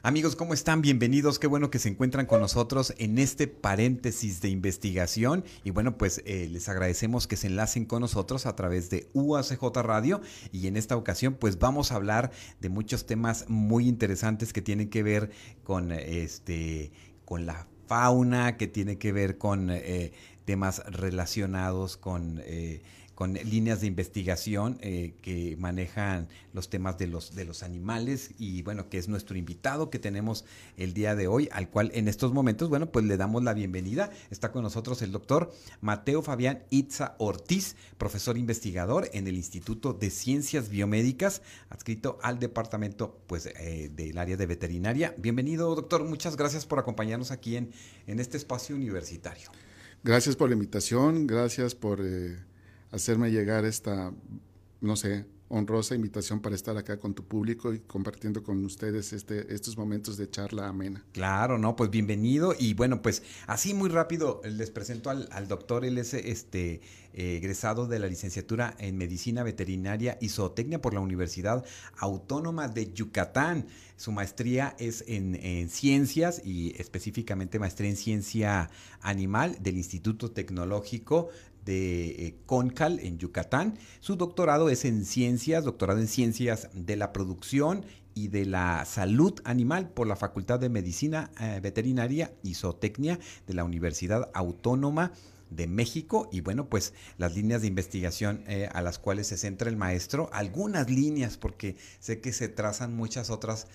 Amigos, ¿cómo están? Bienvenidos. Qué bueno que se encuentran con nosotros en este paréntesis de investigación. Y bueno, pues eh, les agradecemos que se enlacen con nosotros a través de UACJ Radio. Y en esta ocasión, pues vamos a hablar de muchos temas muy interesantes que tienen que ver con este con la fauna, que tiene que ver con eh, temas relacionados con eh, con líneas de investigación eh, que manejan los temas de los, de los animales y bueno, que es nuestro invitado que tenemos el día de hoy, al cual en estos momentos, bueno, pues le damos la bienvenida. Está con nosotros el doctor Mateo Fabián Itza Ortiz, profesor investigador en el Instituto de Ciencias Biomédicas, adscrito al departamento pues eh, del área de veterinaria. Bienvenido, doctor. Muchas gracias por acompañarnos aquí en, en este espacio universitario. Gracias por la invitación, gracias por... Eh hacerme llegar esta, no sé, honrosa invitación para estar acá con tu público y compartiendo con ustedes este, estos momentos de charla amena. Claro, no, pues bienvenido. Y bueno, pues así muy rápido les presento al, doctor, él es este, eh, egresado de la licenciatura en Medicina Veterinaria y Zootecnia por la Universidad Autónoma de Yucatán. Su maestría es en, en Ciencias y específicamente maestría en Ciencia Animal del Instituto Tecnológico de eh, Concal en Yucatán. Su doctorado es en ciencias, doctorado en ciencias de la producción y de la salud animal por la Facultad de Medicina eh, Veterinaria y Zootecnia de la Universidad Autónoma de México y bueno pues las líneas de investigación eh, a las cuales se centra el maestro algunas líneas porque sé que se trazan muchas otras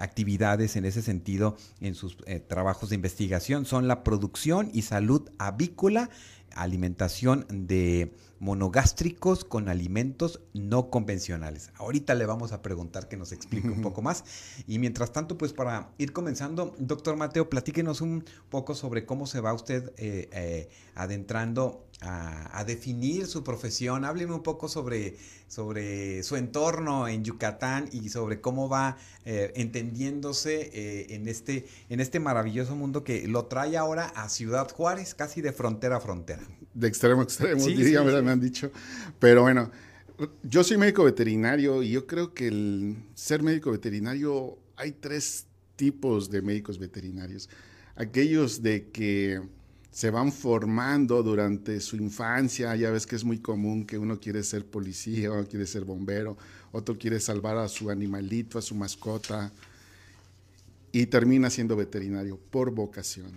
actividades en ese sentido en sus trabajos de investigación son la producción y salud avícola alimentación de monogástricos con alimentos no convencionales. Ahorita le vamos a preguntar que nos explique un poco más. Y mientras tanto, pues para ir comenzando, doctor Mateo, platíquenos un poco sobre cómo se va usted eh, eh, adentrando a, definir su profesión. Hábleme un poco sobre, sobre su entorno en Yucatán y sobre cómo va eh, entendiéndose eh, en, este, en este maravilloso mundo que lo trae ahora a Ciudad Juárez, casi de frontera a frontera. De extremo a extremo, diría, me han dicho. Pero bueno, yo soy médico veterinario y yo creo que el ser médico veterinario hay tres tipos de médicos veterinarios. Aquellos de que se van formando durante su infancia. Ya ves que es muy común que uno quiere ser policía, o quiere ser bombero, otro quiere salvar a su animalito, a su mascota, y termina siendo veterinario por vocación.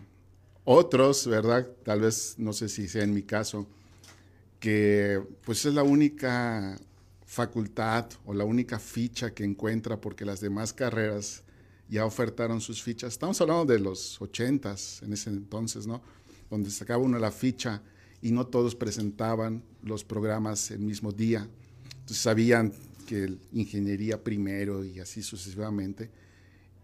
Otros, ¿verdad? Tal vez, no sé si sea en mi caso, que pues es la única facultad o la única ficha que encuentra porque las demás carreras ya ofertaron sus fichas. Estamos hablando de los ochentas en ese entonces, ¿no? Donde sacaba uno la ficha y no todos presentaban los programas el mismo día. Entonces sabían que ingeniería primero y así sucesivamente.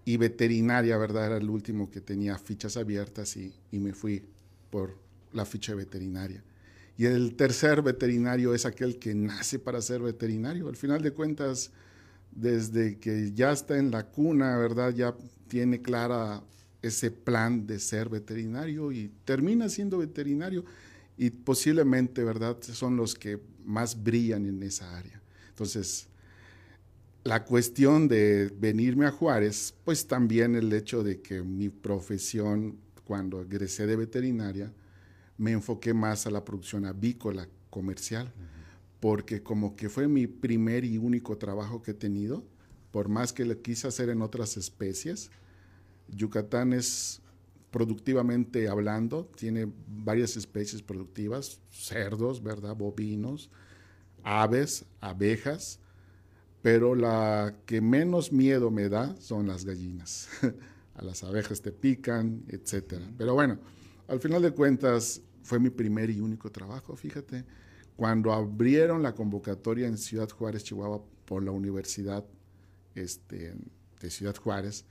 Y veterinaria, ¿verdad? Era el último que tenía fichas abiertas y, y me fui por la ficha veterinaria. Y el tercer veterinario es aquel que nace para ser veterinario. Al final de cuentas, desde que ya está en la cuna, ¿verdad? Ya tiene clara ese plan de ser veterinario y termina siendo veterinario y posiblemente, ¿verdad?, son los que más brillan en esa área. Entonces, la cuestión de venirme a Juárez, pues también el hecho de que mi profesión, cuando egresé de veterinaria, me enfoqué más a la producción avícola comercial, porque como que fue mi primer y único trabajo que he tenido, por más que lo quise hacer en otras especies, Yucatán es productivamente hablando, tiene varias especies productivas, cerdos, ¿verdad? Bovinos, aves, abejas, pero la que menos miedo me da son las gallinas. A las abejas te pican, etc. Pero bueno, al final de cuentas fue mi primer y único trabajo, fíjate. Cuando abrieron la convocatoria en Ciudad Juárez, Chihuahua, por la Universidad este, de Ciudad Juárez,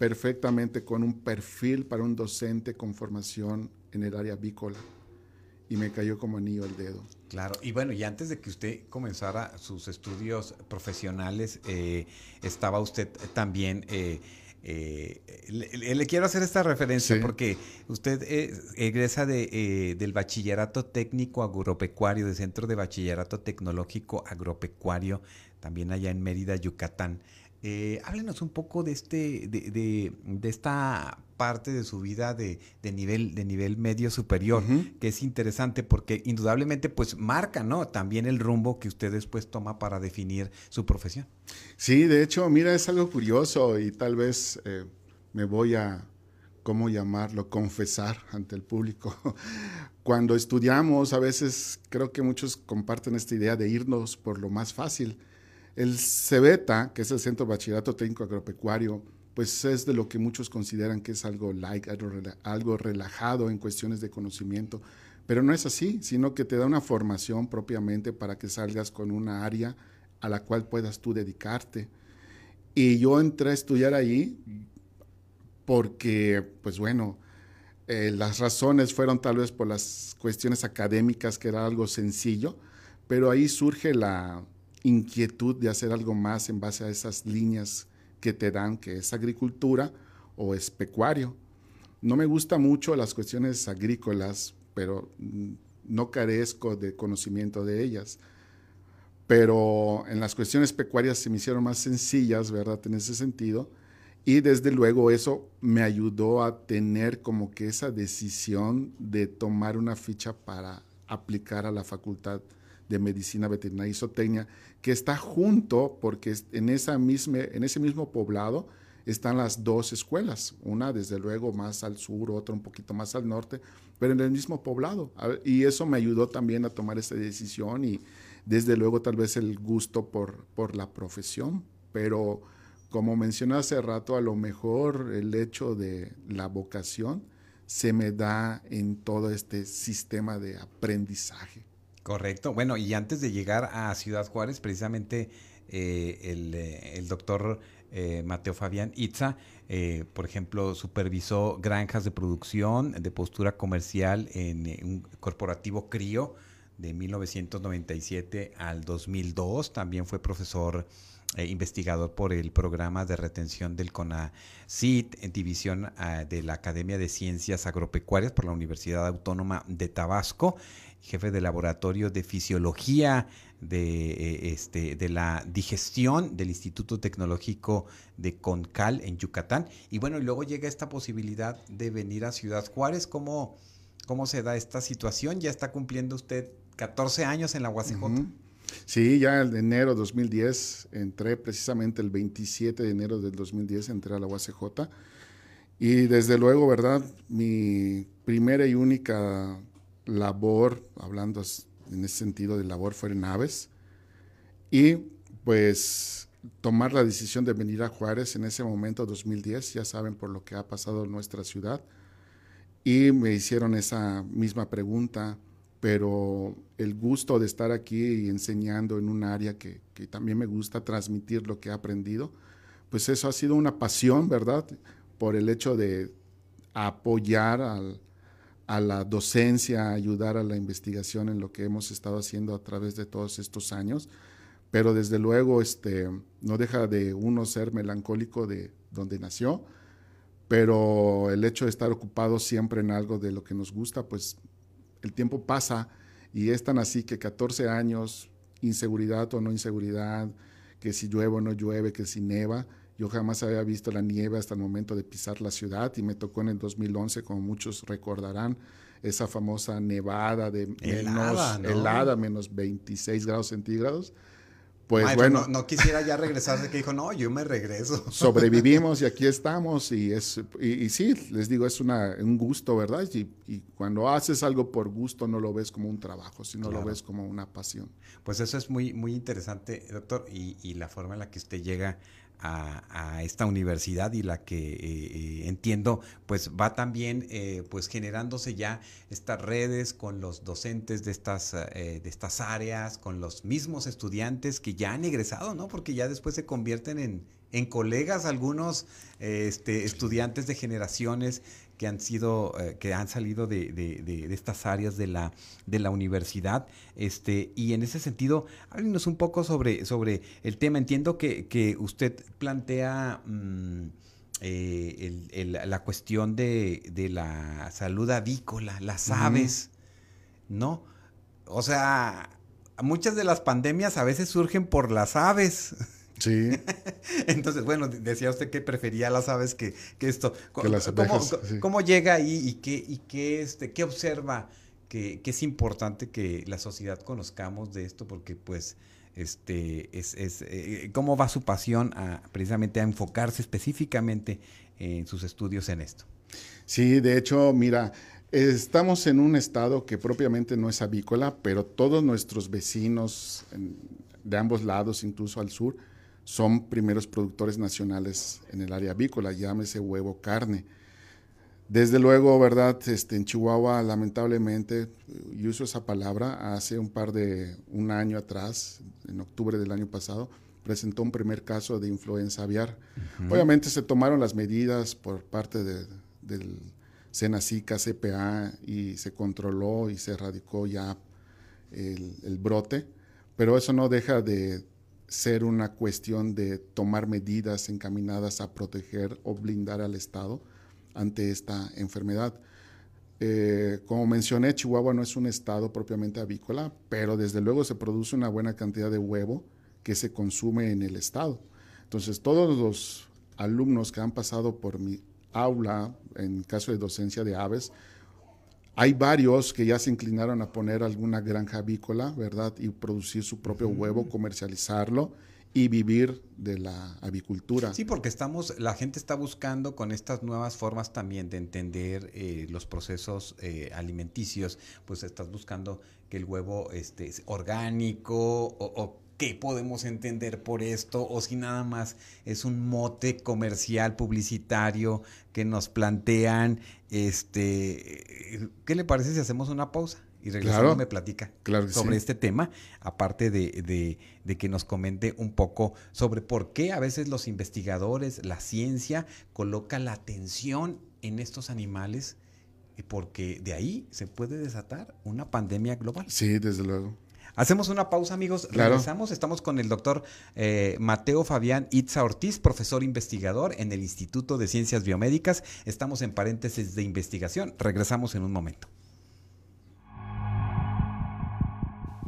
perfectamente con un perfil para un docente con formación en el área avícola. y me cayó como anillo al dedo. Claro, y bueno, y antes de que usted comenzara sus estudios profesionales, eh, estaba usted también... Eh, eh, le, quiero hacer esta referencia porque usted egresa de, del Bachillerato Técnico Agropecuario, del Centro de Bachillerato Tecnológico Agropecuario, también allá en Mérida, Yucatán. Eh, háblenos un poco de este, de, de, esta parte de su vida de, de nivel, de nivel medio superior, que es interesante porque indudablemente pues marca, ¿no? También el rumbo que usted después toma para definir su profesión. Sí, de hecho, mira, es algo curioso y tal vez eh, me voy a, ¿cómo llamarlo? Confesar ante el público. Cuando estudiamos, a veces creo que muchos comparten esta idea de irnos por lo más fácil el CEBETA, que es el Centro Bachillerato Técnico Agropecuario, pues es de lo que muchos consideran que es algo light, algo relajado en cuestiones de conocimiento, pero no es así, sino que te da una formación propiamente para que salgas con una área a la cual puedas tú dedicarte. Y yo entré a estudiar ahí porque, pues bueno, eh, las razones fueron tal vez por las cuestiones académicas, que era algo sencillo, pero ahí surge la, inquietud de hacer algo más en base a esas líneas que te dan, que es agricultura o es pecuario. No me gusta mucho las cuestiones agrícolas, pero no carezco de conocimiento de ellas. Pero en las cuestiones pecuarias se me hicieron más sencillas, ¿verdad? En ese sentido. Y desde luego eso me ayudó a tener como que esa decisión de tomar una ficha para aplicar a la facultad de Medicina Veterinaria y Zootecnia, que está junto, porque en, esa misma, en ese mismo poblado están las dos escuelas, una desde luego más al sur, otra un poquito más al norte, pero en el mismo poblado. Y eso me ayudó también a tomar esa decisión y desde luego tal vez el gusto por, por la profesión, pero como mencioné hace rato, a lo mejor el hecho de la vocación se me da en todo este sistema de aprendizaje. Correcto. Bueno, y antes de llegar a Ciudad Juárez, precisamente eh, eh, el, doctor eh, Mateo Fabián Itza, por ejemplo, supervisó granjas de producción de postura comercial en un corporativo CRIO de 1997 al 2002. También fue profesor investigador por el programa de retención del CONACIT, en división ah, de la Academia de Ciencias Agropecuarias por la Universidad Autónoma de Tabasco jefe de laboratorio de fisiología de, eh, este, de la digestión del Instituto Tecnológico de Concal en Yucatán. Y bueno, y luego llega esta posibilidad de venir a Ciudad Juárez. ¿Cómo, cómo se da esta situación? Ya está cumpliendo usted 14 años en la UACJ. Sí, ya en enero de 2010 entré, precisamente el 27 de enero del 2010 entré a la UACJ. Y desde luego, ¿verdad? Mi primera y única labor, hablando en ese sentido de labor, fue en aves. Y pues tomar la decisión de venir a Juárez en ese momento, 2010, ya saben por lo que ha pasado en nuestra ciudad. Y me hicieron esa misma pregunta, pero el gusto de estar aquí y enseñando en un área que, también me gusta transmitir lo que he aprendido, pues eso ha sido una pasión, ¿verdad? Por el hecho de apoyar a la docencia, ayudar a la investigación en lo que hemos estado haciendo a través de todos estos años, pero desde luego este, no deja de uno ser melancólico de donde nació, pero el hecho de estar ocupado siempre en algo de lo que nos gusta, pues el tiempo pasa y es tan así que 14 años, inseguridad o no inseguridad, que si llueve o no llueve, que si neva, yo jamás había visto la nieve hasta el momento de pisar la ciudad y me tocó en el 2011, como muchos recordarán, esa famosa nevada de helada, menos, helada, menos 26 grados centígrados. Pues bueno. No, quisiera ya regresar de que dijo, no, yo me regreso. Sobrevivimos y aquí estamos y es, y, sí, les digo, es una, un gusto, ¿verdad? Y, cuando haces algo por gusto no lo ves como un trabajo, sino lo ves como una pasión. Pues eso es muy, muy interesante, doctor, y, y la forma en la que usted llega a, esta universidad y la que eh, eh, entiendo pues va también eh, pues generándose ya estas redes con los docentes de estas de estas áreas con los mismos estudiantes que ya han egresado no porque ya después se convierten en, en colegas algunos este, estudiantes de generaciones que han sido, eh, que han salido de, de, estas áreas de la, de la universidad. Este, y en ese sentido, háblenos un poco sobre, sobre el tema. Entiendo que, que usted plantea mm, eh, la cuestión de, de, la salud avícola, las aves, ¿no? O sea, muchas de las pandemias a veces surgen por las aves. Sí. Entonces, bueno, decía usted que prefería las aves que, esto. Que las abejas, ¿Cómo, llega ahí y qué, y qué, este, qué observa que, es importante que la sociedad conozcamos de esto? Porque, pues, este, es, es eh, cómo va su pasión a, precisamente a enfocarse específicamente en sus estudios en esto. Sí, de hecho, mira, estamos en un estado que propiamente no es avícola, pero todos nuestros vecinos de ambos lados, incluso al sur, son primeros productores nacionales en el área avícola, llámese huevo, carne. Desde luego, ¿verdad? Este, en Chihuahua, lamentablemente, y uso esa palabra, hace un par de, un año atrás, en octubre del año pasado, presentó un primer caso de influenza aviar. Obviamente se tomaron las medidas por parte de, del Senacica, CPA, y se controló y se erradicó ya el, el brote, pero eso no deja de ser una cuestión de tomar medidas encaminadas a proteger o blindar al Estado ante esta enfermedad. Eh, como mencioné, Chihuahua no es un estado propiamente avícola, pero desde luego se produce una buena cantidad de huevo que se consume en el estado. Entonces, todos los alumnos que han pasado por mi aula, en caso de docencia de aves, hay varios que ya se inclinaron a poner alguna granja avícola, ¿verdad? Y producir su propio huevo, comercializarlo y vivir de la avicultura. Sí, porque estamos, la gente está buscando con estas nuevas formas también de entender eh, los procesos eh, alimenticios, pues estás buscando que el huevo este, es orgánico o qué podemos entender por esto o si nada más es un mote comercial publicitario que nos plantean este ¿qué le parece si hacemos una pausa? Y regresando me platica sobre este tema, aparte de, de, que nos comente un poco sobre por qué a veces los investigadores, la ciencia, coloca la atención en estos animales, porque de ahí se puede desatar una pandemia global. Sí, desde luego. Hacemos una pausa, amigos. Regresamos. Estamos con el doctor eh, Mateo Fabián Itza Ortiz, profesor investigador en el Instituto de Ciencias Biomédicas. Estamos en paréntesis de investigación. Regresamos en un momento.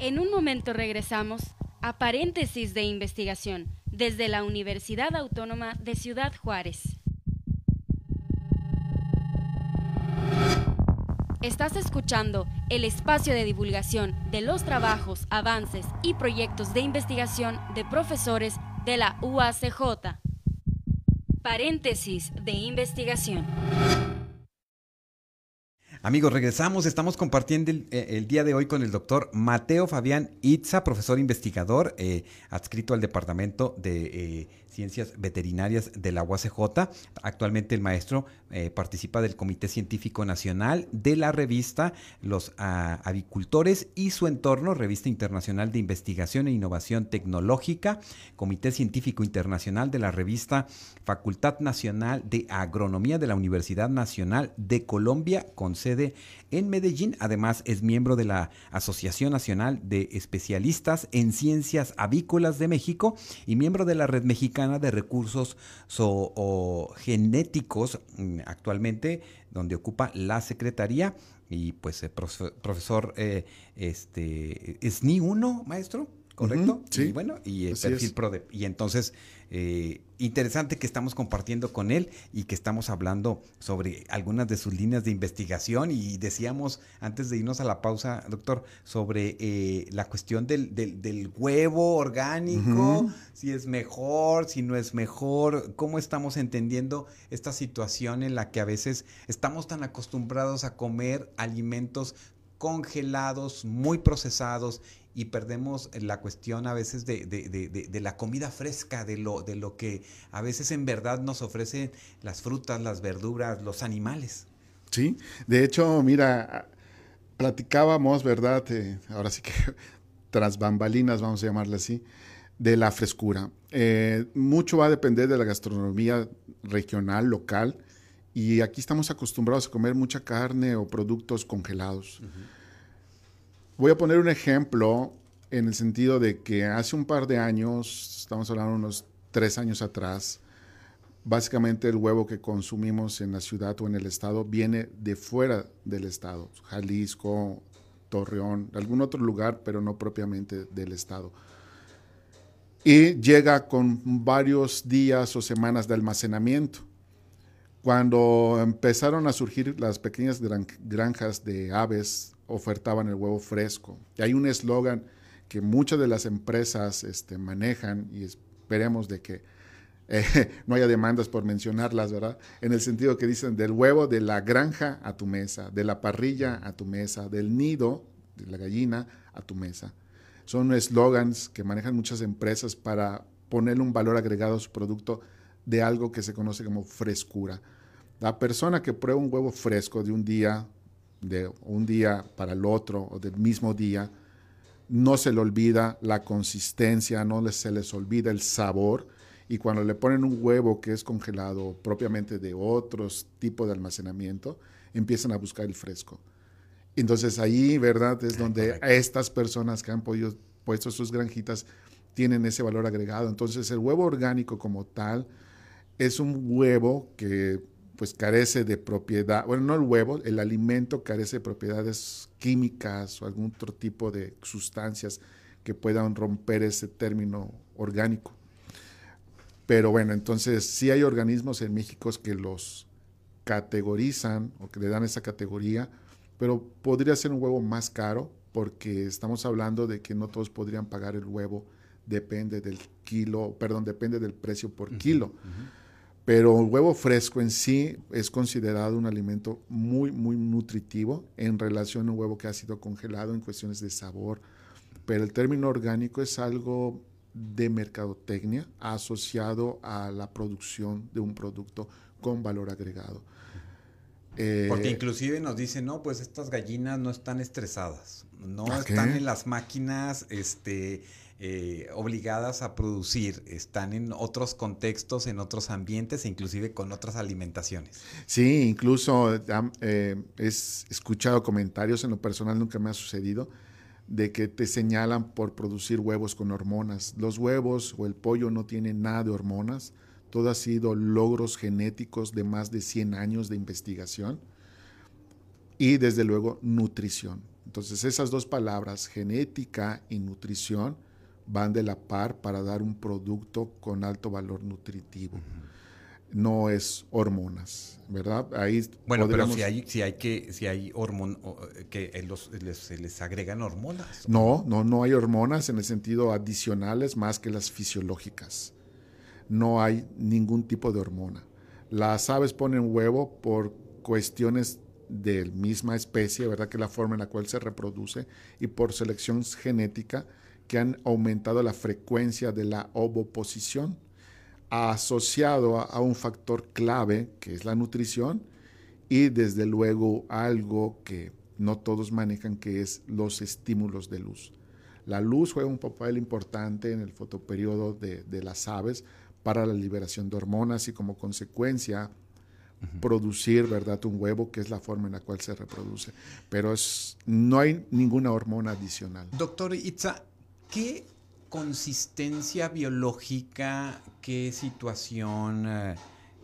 En un momento regresamos a paréntesis de investigación desde la Universidad Autónoma de Ciudad Juárez. Estás escuchando el espacio de divulgación de los trabajos, avances y proyectos de investigación de profesores de la UACJ. Paréntesis de investigación. Amigos, regresamos. Estamos compartiendo el, eh, día de hoy con el doctor Mateo Fabián Itza, profesor investigador, eh, adscrito al Departamento de eh, Ciencias Veterinarias de la UACJ. Actualmente el maestro participa del Comité Científico Nacional de la revista Los ah, Avicultores y su entorno, revista internacional de investigación e innovación tecnológica, Comité Científico Internacional de la revista Facultad Nacional de Agronomía de la Universidad Nacional de Colombia, con en Medellín. Además, es miembro de la Asociación Nacional de Especialistas en Ciencias Avícolas de México y miembro de la Red Mexicana de Recursos Genéticos, mm, actualmente, donde ocupa la Secretaría. Y pues, eh, profesor, eh, este, ¿es ni uno, maestro? ¿Correcto? sí. Y bueno, y el perfil PRODE. Y entonces, eh, interesante que estamos compartiendo con él y que estamos hablando sobre algunas de sus líneas de investigación. Y decíamos antes de irnos a la pausa, doctor, sobre eh, la cuestión del, del, huevo orgánico, si es mejor, si no es mejor, cómo estamos entendiendo esta situación en la que a veces estamos tan acostumbrados a comer alimentos congelados, muy procesados y perdemos la cuestión a veces de, de, de, de, la comida fresca, de lo, de lo que a veces en verdad nos ofrecen las frutas, las verduras, los animales. Sí, de hecho, mira, platicábamos, ¿verdad? Eh, ahora sí que tras bambalinas, vamos a llamarle así, de la frescura. Eh, mucho va a depender de la gastronomía regional, local, Y aquí estamos acostumbrados a comer mucha carne o productos congelados. Voy a poner un ejemplo en el sentido de que hace un par de años, estamos hablando unos tres años atrás, básicamente el huevo que consumimos en la ciudad o en el estado viene de fuera del estado, Jalisco, Torreón, algún otro lugar, pero no propiamente del estado. Y llega con varios días o semanas de almacenamiento. Cuando empezaron a surgir las pequeñas granjas de aves, ofertaban el huevo fresco. Y hay un eslogan que muchas de las empresas este, manejan y esperemos de que eh, no haya demandas por mencionarlas, ¿verdad? En el sentido que dicen del huevo de la granja a tu mesa, de la parrilla a tu mesa, del nido de la gallina a tu mesa. Son eslogans que manejan muchas empresas para ponerle un valor agregado a su producto de algo que se conoce como frescura. La persona que prueba un huevo fresco de un día, de un día para el otro o del mismo día, no se le olvida la consistencia, no se les olvida el sabor. Y cuando le ponen un huevo que es congelado propiamente de otros tipos de almacenamiento, empiezan a buscar el fresco. Entonces ahí, ¿verdad? Es donde estas personas que han podido, puesto sus granjitas tienen ese valor agregado. Entonces el huevo orgánico como tal es un huevo que pues carece de propiedad, bueno, no el huevo, el alimento carece de propiedades químicas o algún otro tipo de sustancias que puedan romper ese término orgánico. Pero bueno, entonces sí hay organismos en México que los categorizan o que le dan esa categoría, pero podría ser un huevo más caro porque estamos hablando de que no todos podrían pagar el huevo, depende del kilo, perdón, depende del precio por kilo. Pero el huevo fresco en sí es considerado un alimento muy, muy nutritivo en relación a un huevo que ha sido congelado en cuestiones de sabor. Pero el término orgánico es algo de mercadotecnia asociado a la producción de un producto con valor agregado. Porque eh, inclusive nos dicen, no, pues estas gallinas no están estresadas, no están en las máquinas, este, eh, obligadas a producir, están en otros contextos, en otros ambientes e inclusive con otras alimentaciones. Sí, incluso eh, he escuchado comentarios, en lo personal nunca me ha sucedido, de que te señalan por producir huevos con hormonas. Los huevos o el pollo no tienen nada de hormonas, todo ha sido logros genéticos de más de 100 años de investigación y desde luego nutrición. Entonces esas dos palabras, genética y nutrición, van de la par para dar un producto con alto valor nutritivo. No es hormonas, ¿verdad? Ahí bueno, pero si hay, si hay que, si hay hormon, que se les agregan hormonas. No, no, no hay hormonas en el sentido adicionales más que las fisiológicas. No hay ningún tipo de hormona. Las aves ponen huevo por cuestiones de misma especie, ¿verdad? Que es la forma en la cual se reproduce y por selección genética que han aumentado la frecuencia de la ovoposición, asociado a, un factor clave que es la nutrición y desde luego algo que no todos manejan que es los estímulos de luz. La luz juega un papel importante en el fotoperiodo de, las aves para la liberación de hormonas y como consecuencia producir, ¿verdad?, un huevo, que es la forma en la cual se reproduce. Pero es, no hay ninguna hormona adicional. Doctor Itza, ¿Qué consistencia biológica, qué situación? Eh,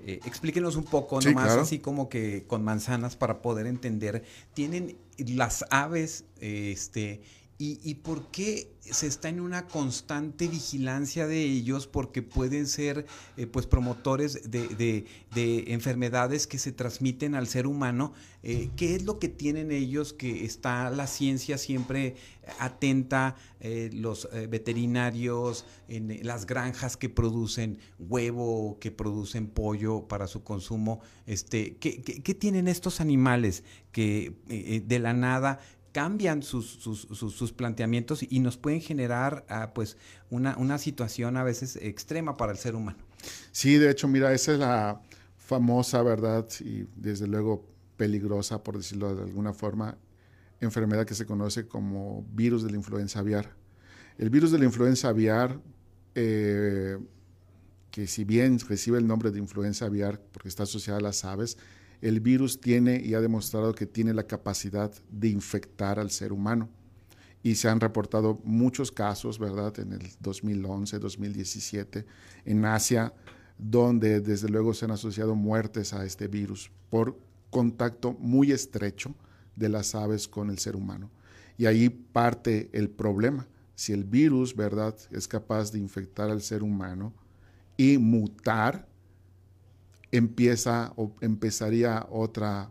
eh, explíquenos un poco, nomás así como que con manzanas para poder entender. ¿Tienen las aves este, ¿Y, por qué se está en una constante vigilancia de ellos? Porque pueden ser eh, pues promotores de, enfermedades que se transmiten al ser humano. Eh, ¿Qué es lo que tienen ellos que está la ciencia siempre atenta, eh, los veterinarios, en las granjas que producen huevo, que producen pollo para su consumo? Este, ¿qué, qué tienen estos animales que de la nada cambian sus, sus, planteamientos y nos pueden generar ah, pues una, una situación a veces extrema para el ser humano. Sí, de hecho, mira, esa es la famosa, ¿verdad? Y desde luego peligrosa, por decirlo de alguna forma, enfermedad que se conoce como virus de la influenza aviar. El virus de la influenza aviar, eh, que si bien recibe el nombre de influenza aviar porque está asociada a las aves, el virus tiene y ha demostrado que tiene la capacidad de infectar al ser humano. Y se han reportado muchos casos, ¿verdad? En el 2011, 2017, en Asia, donde desde luego se han asociado muertes a este virus por contacto muy estrecho de las aves con el ser humano. Y ahí parte el problema. Si el virus, ¿verdad?, es capaz de infectar al ser humano y mutar, empieza o empezaría otra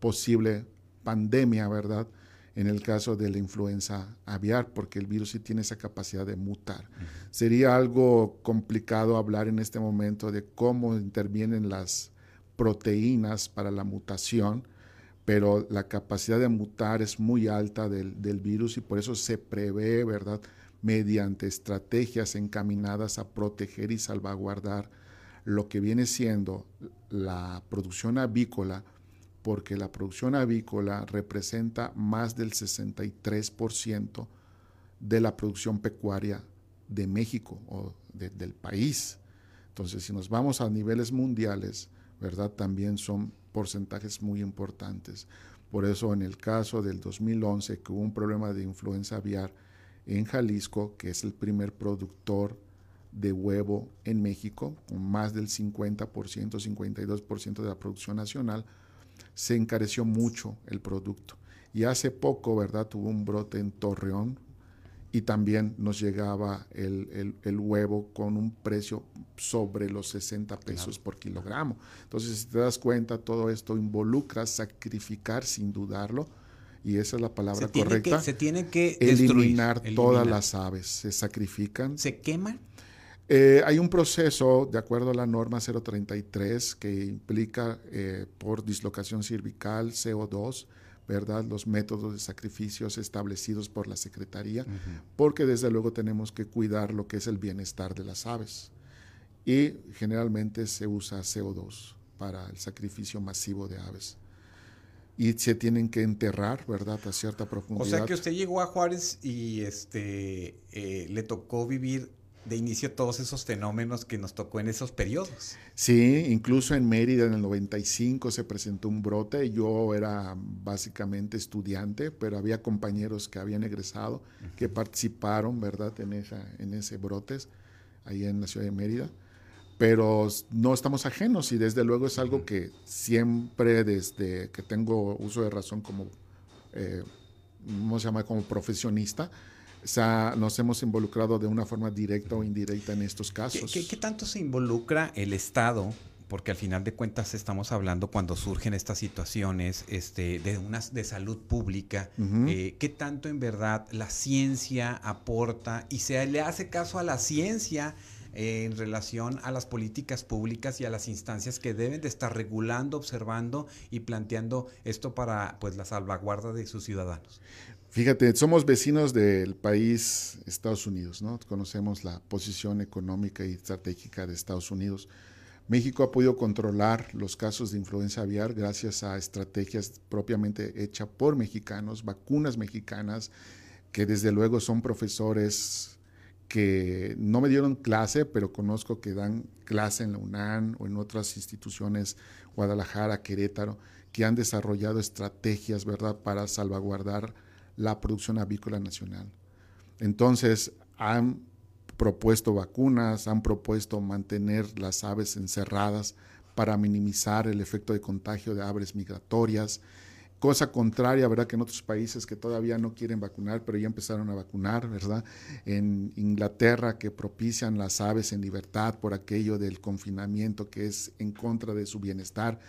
posible pandemia, ¿verdad? En el caso de la influenza aviar, porque el virus sí tiene esa capacidad de mutar. Sería algo complicado hablar en este momento de cómo intervienen las proteínas para la mutación, pero la capacidad de mutar es muy alta del, del virus y por eso se prevé, ¿verdad? Mediante estrategias encaminadas a proteger y salvaguardar lo que viene siendo la producción avícola, porque la producción avícola representa más del 63% de la producción pecuaria de México o del país. Entonces, si nos vamos a niveles mundiales, ¿verdad? También son porcentajes muy importantes. Por eso, en el caso del 2011, que hubo un problema de influenza aviar en Jalisco, que es el primer productor de huevo en México, con más del 50%, 52% de la producción nacional, se encareció mucho el producto. Y hace poco, ¿verdad? Tuvo un brote en Torreón y también nos llegaba el, huevo con un precio sobre los 60 pesos por kilogramo. Entonces, si te das cuenta, todo esto involucra sacrificar sin dudarlo, y esa es la palabra correcta. se tiene que eliminar todas las aves, se sacrifican. ¿Se queman? Eh, hay un proceso, de acuerdo a la norma 033, que implica eh, por dislocación cervical CO2, ¿verdad? Los métodos de sacrificios establecidos por la Secretaría, porque desde luego tenemos que cuidar lo que es el bienestar de las aves. Y generalmente se usa CO2 para el sacrificio masivo de aves. Y se tienen que enterrar, ¿verdad? A cierta profundidad. O sea que usted llegó a Juárez y este, eh, le tocó vivir de inicio todos esos fenómenos que nos tocó en esos periodos. Sí, incluso en Mérida en el 95 se presentó un brote. Yo era básicamente estudiante, pero había compañeros que habían egresado, que participaron, ¿verdad?, en, esa, en ese brotes ahí en la ciudad de Mérida. Pero no estamos ajenos y desde luego es algo que siempre desde que tengo uso de razón como, eh, ¿cómo se llama?, como profesionista, sea, nos hemos involucrado de una forma directa o indirecta en estos casos. ¿Qué, tanto se involucra el Estado? Porque al final de cuentas estamos hablando cuando surgen estas situaciones este, de, unas, de salud pública, eh, ¿qué tanto en verdad la ciencia aporta y se le hace caso a la ciencia en relación a las políticas públicas y a las instancias que deben de estar regulando, observando y planteando esto para pues la salvaguarda de sus ciudadanos. Fíjate, somos vecinos del país Estados Unidos, ¿no? Conocemos la posición económica y estratégica de Estados Unidos. México ha podido controlar los casos de influenza aviar gracias a estrategias propiamente hechas por mexicanos, vacunas mexicanas, que desde luego son profesores que no me dieron clase, pero conozco que dan clase en la UNAM o en otras instituciones, Guadalajara, Querétaro, que han desarrollado estrategias, ¿verdad?, para salvaguardar la producción avícola nacional. Entonces, han propuesto vacunas, han propuesto mantener las aves encerradas para minimizar el efecto de contagio de aves migratorias. Cosa contraria, ¿verdad? Que en otros países que todavía no quieren vacunar, pero ya empezaron a vacunar, ¿verdad? En Inglaterra que propician las aves en libertad por aquello del confinamiento que es en contra de su bienestar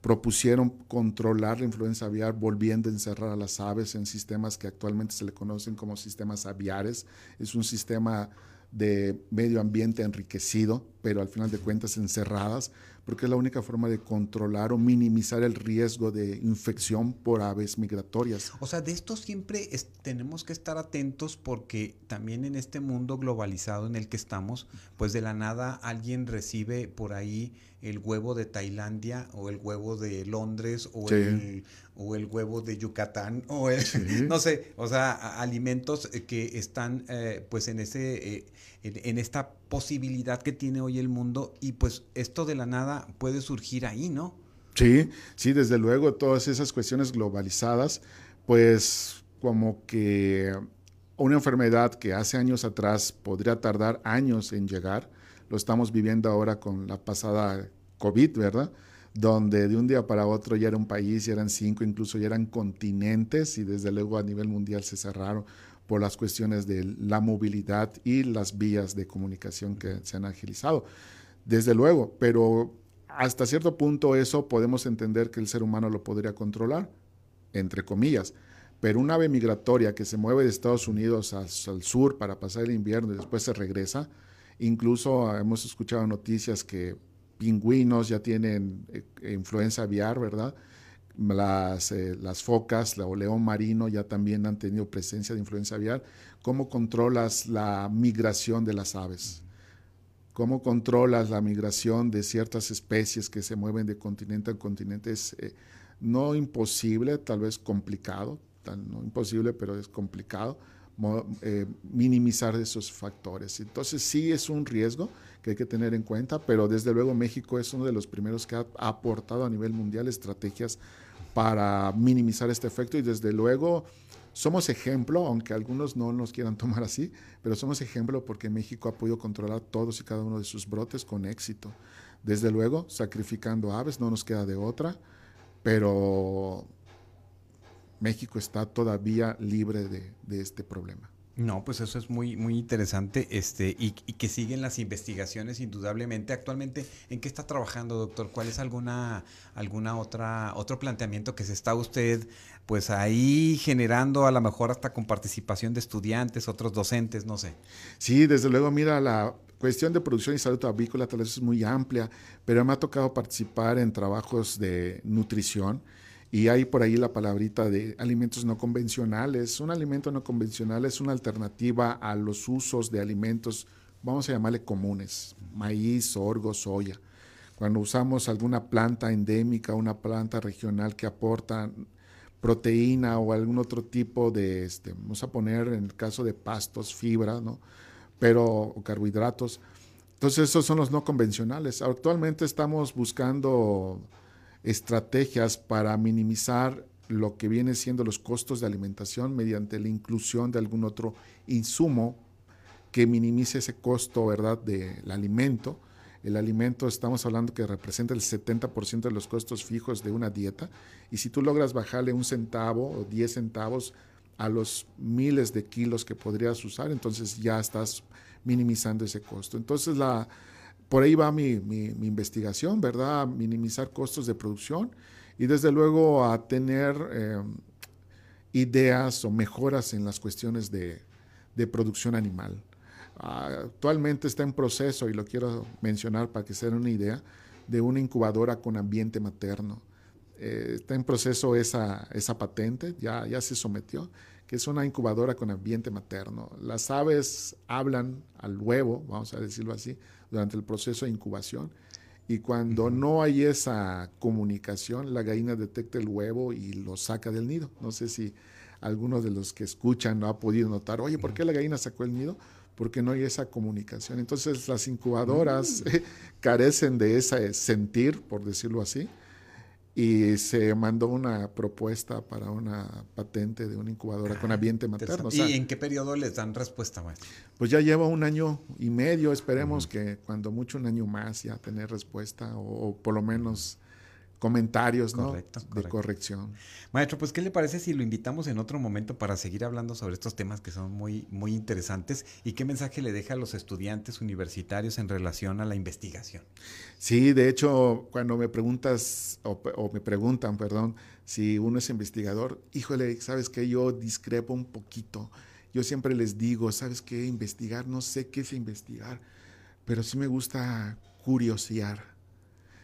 propusieron controlar la influenza aviar volviendo a encerrar a las aves en sistemas que actualmente se le conocen como sistemas aviares. Es un sistema de medio ambiente enriquecido, pero al final de cuentas encerradas, porque es la única forma de controlar o minimizar el riesgo de infección por aves migratorias. O sea, de esto siempre tenemos que estar atentos porque también en este mundo globalizado en el que estamos, pues de la nada alguien recibe por ahí el huevo de Tailandia o el huevo de Londres o, el, o el huevo de Yucatán o no sé, o sea, alimentos que están eh, pues en ese eh, en, esta posibilidad que tiene hoy el mundo y pues esto de la nada puede surgir ahí, ¿no? Sí, sí, desde luego, todas esas cuestiones globalizadas, pues como que una enfermedad que hace años atrás podría tardar años en llegar, lo estamos viviendo ahora con la pasada COVID, ¿verdad? Donde de un día para otro ya era un país, ya eran cinco, incluso ya eran continentes y desde luego a nivel mundial se cerraron por las cuestiones de la movilidad y las vías de comunicación que se han agilizado. Desde luego, pero hasta cierto punto eso podemos entender que el ser humano lo podría controlar, entre comillas. Pero una ave migratoria que se mueve de Estados Unidos al, sur para pasar el invierno y después se regresa, incluso hemos escuchado noticias que pingüinos ya tienen eh, influenza aviar, ¿verdad? Las, eh, las focas o león marino ya también han tenido presencia de influenza aviar. ¿Cómo controlas la migración de las aves? ¿Cómo controlas la migración de ciertas especies que se mueven de continente a continente? Es eh, no imposible, tal vez complicado, no imposible, pero es complicado eh, minimizar esos factores. Entonces sí es un riesgo que hay que tener en cuenta, pero desde luego México es uno de los primeros que ha aportado a nivel mundial estrategias para minimizar este efecto y desde luego somos ejemplo, aunque algunos no nos quieran tomar así, pero somos ejemplo porque México ha podido controlar todos y cada uno de sus brotes con éxito. Desde luego, sacrificando aves, no nos queda de otra, pero México está todavía libre de, este problema. No, pues eso es muy, muy interesante, este, y, que siguen las investigaciones indudablemente. Actualmente, ¿en qué está trabajando, doctor? ¿Cuál es alguna, alguna otra, otro planteamiento que se está usted, pues ahí generando, a lo mejor hasta con participación de estudiantes, otros docentes, no sé? Sí, desde luego, mira, la cuestión de producción y salud avícola tal vez es muy amplia, pero me ha tocado participar en trabajos de nutrición y hay por ahí la palabrita de alimentos no convencionales. Un alimento no convencional es una alternativa a los usos de alimentos, vamos a llamarle comunes, maíz, sorgo, soya. Cuando usamos alguna planta endémica, una planta regional que aporta proteína o algún otro tipo de, este, vamos a poner en el caso de pastos, fibra, ¿no? Pero, o carbohidratos. Entonces, esos son los no convencionales. Actualmente estamos buscando estrategias para minimizar lo que viene siendo los costos de alimentación mediante la inclusión de algún otro insumo que minimice ese costo, ¿verdad?, del alimento. El alimento estamos hablando que representa el 70% de los costos fijos de una dieta y si tú logras bajarle un centavo o 10 centavos a los miles de kilos que podrías usar, entonces ya estás minimizando ese costo. Entonces la, por ahí va mi, investigación, ¿verdad? A minimizar costos de producción y desde luego a tener eh, ideas o mejoras en las cuestiones de, producción animal. actualmente está en proceso, y lo quiero mencionar para que se den una idea, de una incubadora con ambiente materno. Eh, está en proceso esa, patente, ya se sometió, que es una incubadora con ambiente materno. Las aves hablan al huevo, vamos a decirlo así, durante el proceso de incubación. Y cuando no hay esa comunicación, la gallina detecta el huevo y lo saca del nido. No sé si alguno de los que escuchan no ha podido notar, oye, ¿por qué la gallina sacó el nido? Porque no hay esa comunicación. Entonces las incubadoras mm. carecen de ese sentir, por decirlo así, y se mandó una propuesta para una patente de una incubadora con ah, ambiente materno. ¿Y en qué periodo les dan respuesta, maestro? Pues ya lleva un año y medio, esperemos que cuando mucho un año más ya tener respuesta o por lo menos comentarios ¿no? de corrección. Maestro, pues ¿qué le parece si lo invitamos en otro momento para seguir hablando sobre estos temas que son muy, muy interesantes y qué mensaje le deja a los estudiantes universitarios en relación a la investigación? Sí, de hecho, cuando me preguntas o, o me preguntan, perdón, si uno es investigador, híjole, sabes que yo discrepo un poquito. Yo siempre les digo, ¿sabes qué? Investigar, no sé qué es investigar, pero sí me gusta curiosear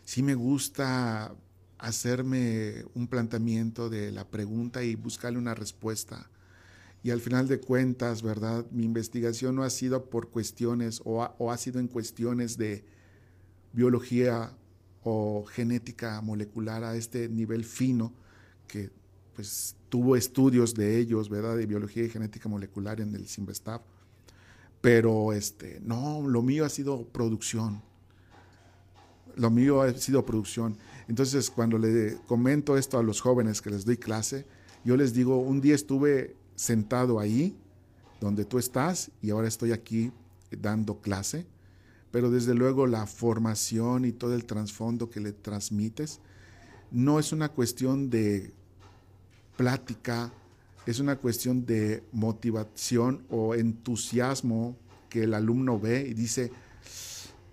sí me gusta hacerme un planteamiento de la pregunta y buscarle una respuesta. Y al final de cuentas, ¿verdad? Mi investigación no ha sido por cuestiones o ha, sido en cuestiones de biología o genética molecular a este nivel fino que pues tuvo estudios de ellos, ¿verdad? De biología y genética molecular en el Simvestab. Pero este, no, lo mío ha sido producción lo mío ha sido producción. Entonces, cuando le comento esto a los jóvenes que les doy clase, yo les digo, un día estuve sentado ahí, donde tú estás, y ahora estoy aquí dando clase, pero desde luego la formación y todo el trasfondo que le transmites no es una cuestión de plática, es una cuestión de motivación o entusiasmo que el alumno ve y dice,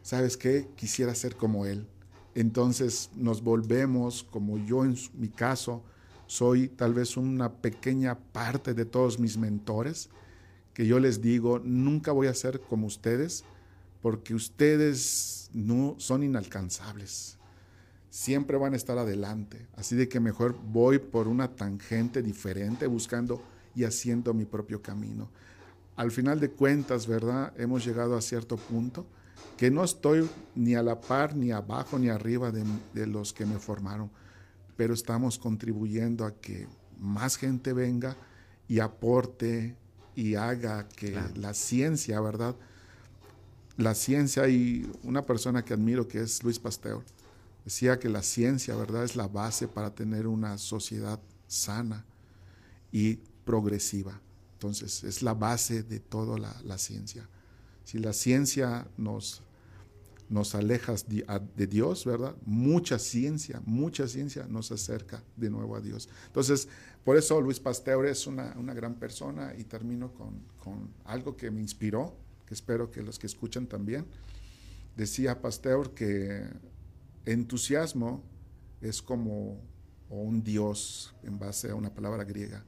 ¿sabes qué? Quisiera ser como él. Entonces nos volvemos, como yo en mi caso, soy tal vez una pequeña parte de todos mis mentores, que yo les digo, nunca voy a ser como ustedes, porque ustedes no son inalcanzables. Siempre van a estar adelante. Así de que mejor voy por una tangente diferente, buscando y haciendo mi propio camino. Al final de cuentas, ¿verdad? Hemos llegado a cierto punto que no estoy ni a la par, ni abajo, ni arriba de, los que me formaron, pero estamos contribuyendo a que más gente venga y aporte y haga que la ciencia, ¿verdad? La ciencia y una persona que admiro que es Luis Pasteur, decía que la ciencia, ¿verdad? Es la base para tener una sociedad sana y progresiva. Entonces, es la base de toda la, la ciencia. Si la ciencia nos nos alejas de, Dios, ¿verdad? Mucha ciencia, mucha ciencia nos acerca de nuevo a Dios. Entonces, por eso Luis Pasteur es una, gran persona y termino con, algo que me inspiró, que espero que los que escuchan también. Decía Pasteur que entusiasmo es como un Dios en base a una palabra griega,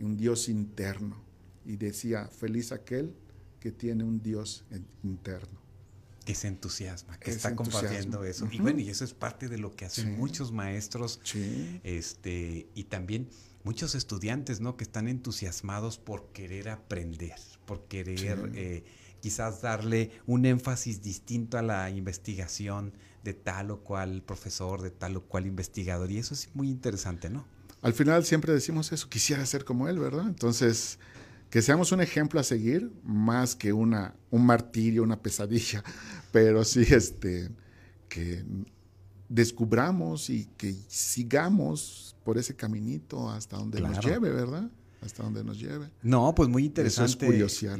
un Dios interno. Y decía, feliz aquel que tiene un Dios interno que se entusiasma, que está compartiendo eso. Y bueno, y eso es parte de lo que hacen muchos maestros este, y también muchos estudiantes, ¿no? Que están entusiasmados por querer aprender, por querer eh, quizás darle un énfasis distinto a la investigación de tal o cual profesor, de tal o cual investigador. Y eso es muy interesante, ¿no? Al final siempre decimos eso, quisiera ser como él, ¿verdad? Entonces que seamos un ejemplo a seguir más que una, un martirio, una pesadilla, pero sí este, que descubramos y que sigamos por ese caminito hasta donde nos lleve, ¿verdad? Hasta donde nos lleve. No, pues muy interesante.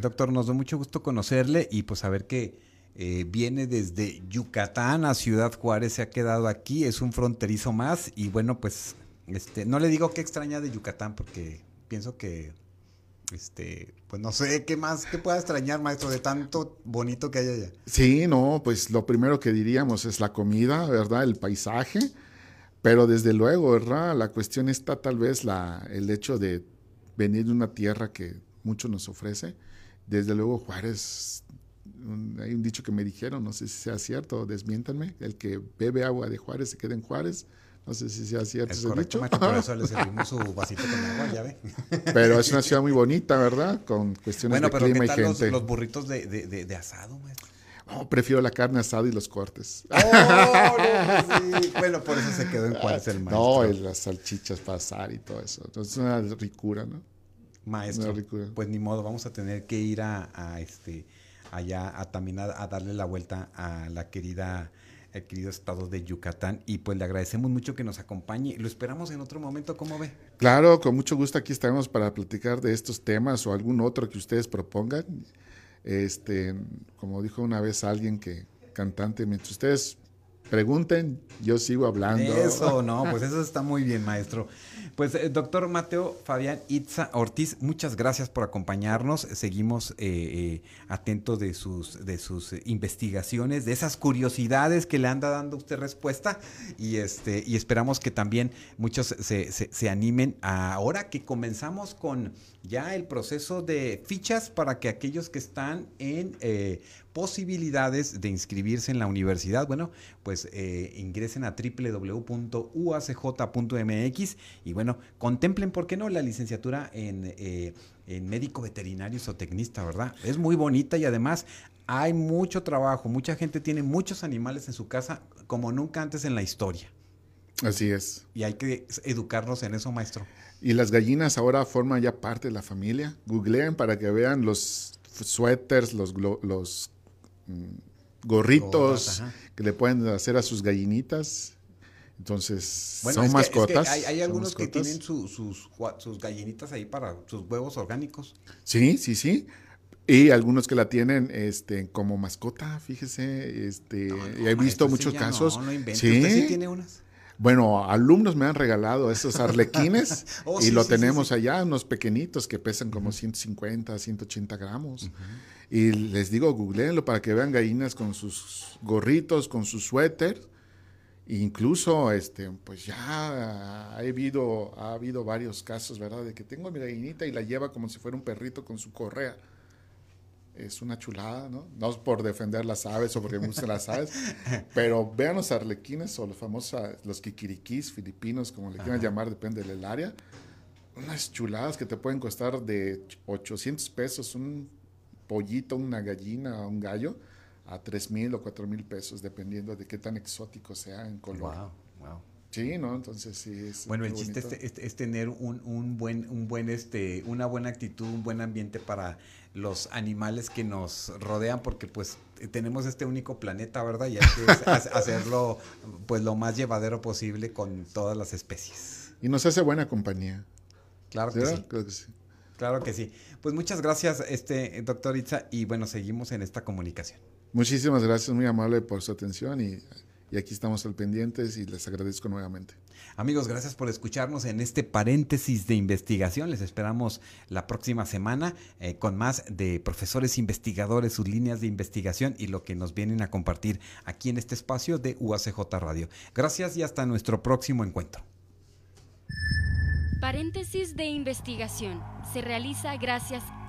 Doctor, nos da mucho gusto conocerle y pues saber que eh, viene desde Yucatán a Ciudad Juárez, se ha quedado aquí, es un fronterizo más y bueno, pues este, no le digo que extraña de Yucatán porque pienso que este, pues no sé, ¿qué más, qué pueda extrañar, maestro, de tanto bonito que hay allá? Sí, no, pues lo primero que diríamos es la comida, ¿verdad? El paisaje, pero desde luego, ¿verdad? La cuestión está tal vez la, el hecho de venir de una tierra que mucho nos ofrece. Desde luego, Juárez, hay un dicho que me dijeron, no sé si sea cierto, desmiéntanme, el que bebe agua de Juárez se queda en Juárez. No sé si sea cierto es correcto, Macho, por eso le servimos su vasito con agua, ya ve. Pero es una ciudad muy bonita, ¿verdad? Con cuestiones de clima y gente. Los, los burritos de, de, de, asado, maestro? Oh, prefiero la carne asada y los cortes. Oh, no, sí. Bueno, por eso se quedó en Juárez el maestro. No, las salchichas para asar y todo eso. Entonces es una ricura, ¿no? Maestro, pues ni modo, vamos a tener que ir a, a este allá a también a darle la vuelta a la querida el querido estado de Yucatán. Y pues le agradecemos mucho que nos acompañe. Lo esperamos en otro momento, ¿cómo ve? Claro, con mucho gusto aquí estamos para platicar de estos temas o algún otro que ustedes propongan. Este, como dijo una vez alguien que cantante, mientras ustedes pregunten, yo sigo hablando. Eso, no, pues eso está muy bien, maestro. Pues, eh, doctor Mateo Fabián Itza Ortiz, muchas gracias por acompañarnos. Seguimos eh, eh, atentos de sus, de sus investigaciones, de esas curiosidades que le anda dando usted respuesta. Y, este, y esperamos que también muchos se, se, animen ahora que comenzamos con ya el proceso de fichas para que aquellos que están en posibilidades de inscribirse en la universidad, bueno, pues ingresen a www.uacj.mx y bueno, contemplen, ¿por qué no?, la licenciatura en, eh, en médico veterinario zootecnista, ¿verdad? Es muy bonita y además hay mucho trabajo, mucha gente tiene muchos animales en su casa como nunca antes en la historia. Así es. Y hay que educarnos en eso, maestro. Y las gallinas ahora forman ya parte de la familia. Googleen para que vean los suéteres, los, los Mm, gorritos que le pueden hacer a sus gallinitas. Entonces, son mascotas. hay, algunos que tienen sus, sus gallinitas ahí para sus huevos orgánicos. Sí, sí, sí. Y algunos que la tienen este, como mascota, fíjese. Este, he visto muchos casos. No, no ¿Sí? ¿Usted sí tiene unas? Bueno, alumnos me han regalado esos arlequines oh, y lo tenemos allá, unos pequeñitos que pesan como 150, 180 gramos. Y les digo, googleenlo para que vean gallinas con sus gorritos, con su suéter. Incluso, este, pues ya ha habido, ha habido varios casos, ¿verdad? De que tengo mi gallinita y la lleva como si fuera un perrito con su correa es una chulada, ¿no? No es por defender las aves o porque me gustan las aves, pero vean los arlequines o los famosos, los kikirikis filipinos, como le quieran llamar, depende del área. Unas chuladas que te pueden costar de 800 pesos un pollito, una gallina, un gallo, a 3 mil o 4 mil pesos, dependiendo de qué tan exótico sea en color. Wow, wow. Sí, ¿no? Entonces sí es. Bueno, el chiste es, tener un, un, buen, un buen, este, una buena actitud, un buen ambiente para los animales que nos rodean, porque pues tenemos este único planeta, ¿verdad? Y hay que hacerlo pues lo más llevadero posible con todas las especies. Y nos hace buena compañía. Claro que sí. Claro que sí. Claro que sí. Pues muchas gracias, este doctor Itza, y bueno, seguimos en esta comunicación. Muchísimas gracias, muy amable por su atención y y aquí estamos al pendientes y les agradezco nuevamente. Amigos, gracias por escucharnos en este paréntesis de investigación. Les esperamos la próxima semana eh, con más de profesores investigadores, sus líneas de investigación y lo que nos vienen a compartir aquí en este espacio de UACJ Radio. Gracias y hasta nuestro próximo encuentro. Paréntesis de investigación se realiza gracias